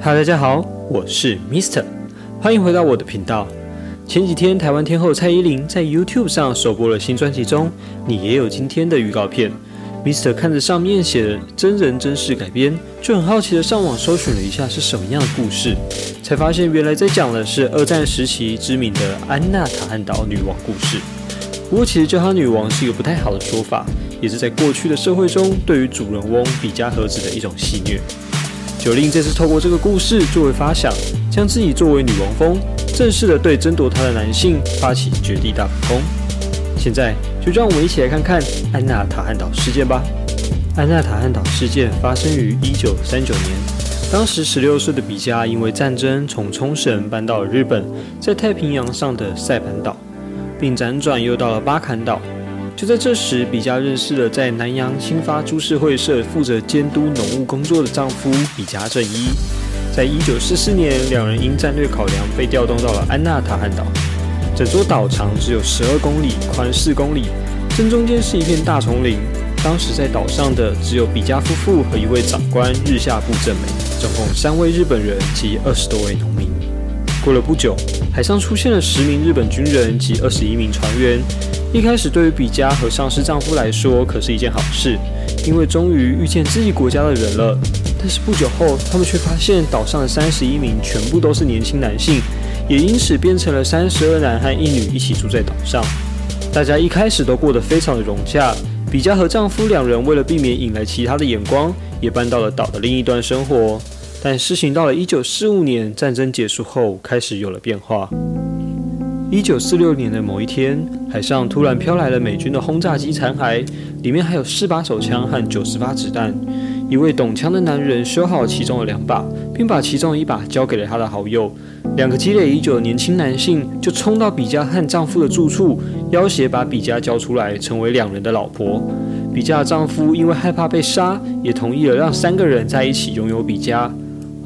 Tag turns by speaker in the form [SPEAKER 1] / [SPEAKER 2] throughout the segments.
[SPEAKER 1] 哈，大家好，我是 Mister，欢迎回到我的频道。前几天，台湾天后蔡依林在 YouTube 上首播了新专辑中，你也有今天的预告片。Mister 看着上面写的真人真事改编，就很好奇的上网搜寻了一下是什么样的故事，才发现原来在讲的是二战时期知名的安娜塔汉岛女王故事。不过，其实叫她女王是一个不太好的说法，也是在过去的社会中对于主人翁比加和子的一种戏谑。九令这次透过这个故事作为发想，将自己作为女王蜂，正式的对争夺她的男性发起绝地大反攻。现在就让我们一起来看看安娜塔汉岛事件吧。安娜塔汉岛事件发生于一九三九年，当时十六岁的比嘉因为战争从冲绳搬到了日本，在太平洋上的塞班岛，并辗转又到了巴坎岛。就在这时，比嘉认识了在南洋新发株式会社负责监督农务工作的丈夫比嘉正一。在一九四四年，两人因战略考量被调动到了安纳塔汉岛。整座岛长只有十二公里，宽四公里，正中间是一片大丛林。当时在岛上的只有比嘉夫妇和一位长官日下部正美，总共三位日本人及二十多位农民。过了不久，海上出现了十名日本军人及二十一名船员。一开始，对于比嘉和丧尸丈夫来说，可是一件好事，因为终于遇见自己国家的人了。但是不久后，他们却发现岛上的三十一名全部都是年轻男性，也因此变成了三十二男和一女一起住在岛上。大家一开始都过得非常的融洽。比嘉和丈夫两人为了避免引来其他的眼光，也搬到了岛的另一端生活。但事情到了一九四五年，战争结束后，开始有了变化。一九四六年的某一天，海上突然飘来了美军的轰炸机残骸，里面还有四把手枪和九十发子弹。一位懂枪的男人修好其中的两把，并把其中一把交给了他的好友。两个积累已久的年轻男性就冲到比嘉和丈夫的住处，要挟把比嘉交出来，成为两人的老婆。比嘉的丈夫因为害怕被杀，也同意了让三个人在一起拥有比嘉。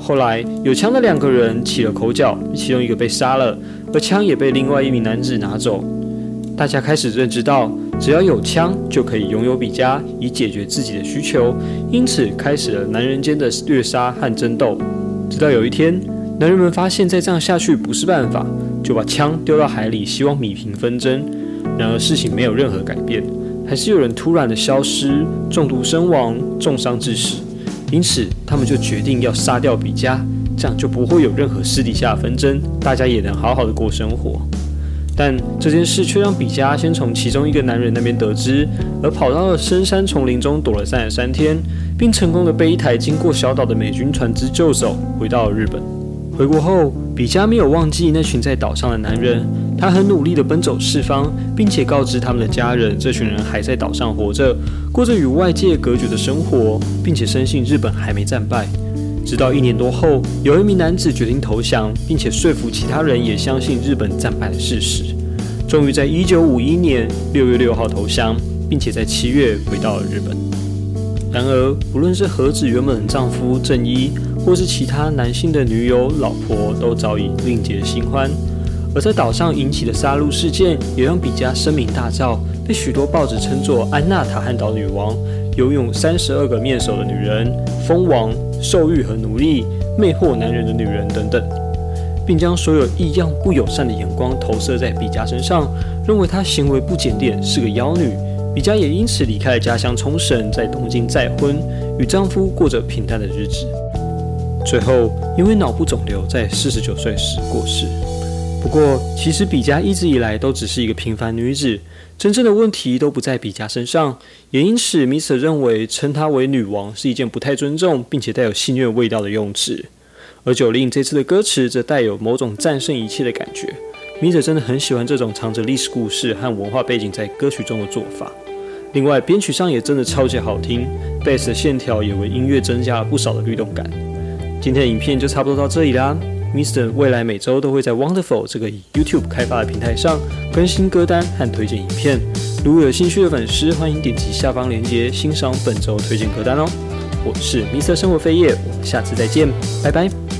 [SPEAKER 1] 后来有枪的两个人起了口角，其中一个被杀了。而枪也被另外一名男子拿走，大家开始认知到，只要有枪就可以拥有比加，以解决自己的需求，因此开始了男人间的虐杀和争斗。直到有一天，男人们发现再这样下去不是办法，就把枪丢到海里，希望米平纷争。然而事情没有任何改变，还是有人突然的消失，中毒身亡，重伤致死。因此，他们就决定要杀掉比加。这样就不会有任何私底下纷争，大家也能好好的过生活。但这件事却让比嘉先从其中一个男人那边得知，而跑到了深山丛林中躲了三十三天，并成功的被一台经过小岛的美军船只救走，回到了日本。回国后，比嘉没有忘记那群在岛上的男人，他很努力的奔走四方，并且告知他们的家人，这群人还在岛上活着，过着与外界隔绝的生活，并且深信日本还没战败。直到一年多后，有一名男子决定投降，并且说服其他人也相信日本战败的事实。终于在一九五一年六月六号投降，并且在七月回到了日本。然而，不论是和子原本的丈夫正一，或是其他男性的女友、老婆，都早已另结新欢。而在岛上引起的杀戮事件，也让比嘉声名大噪，被许多报纸称作“安娜塔汉岛女王”，拥有三十二个面首的女人，蜂王。兽欲和奴隶、魅惑男人的女人等等，并将所有异样不友善的眼光投射在比嘉身上，认为她行为不检点，是个妖女。比嘉也因此离开了家乡冲绳，在东京再婚，与丈夫过着平淡的日子。最后，因为脑部肿瘤，在四十九岁时过世。不过，其实比嘉一直以来都只是一个平凡女子，真正的问题都不在比嘉身上。也因此，米瑟认为称她为女王是一件不太尊重，并且带有戏谑味道的用词。而九令这次的歌词则带有某种战胜一切的感觉。米瑟真的很喜欢这种藏着历史故事和文化背景在歌曲中的做法。另外，编曲上也真的超级好听，贝斯的线条也为音乐增加了不少的律动感。今天的影片就差不多到这里啦。Mr. 未来每周都会在 Wonderful 这个以 YouTube 开发的平台上更新歌单和推荐影片。如果有兴趣的粉丝，欢迎点击下方链接欣赏本周推荐歌单哦。我是 Mr. 生活飞叶，我们下次再见，拜拜。